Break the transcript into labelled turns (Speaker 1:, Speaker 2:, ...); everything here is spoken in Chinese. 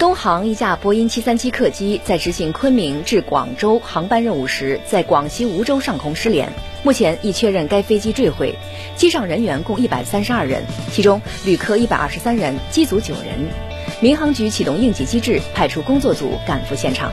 Speaker 1: 东航一架波音737客机在执行昆明至广州航班任务时，在广西梧州上空失联。目前已确认该飞机坠毁，机上人员共一百三十二人，其中旅客一百二十三人，机组九人。民航局启动应急机制，派出工作组赶赴现场。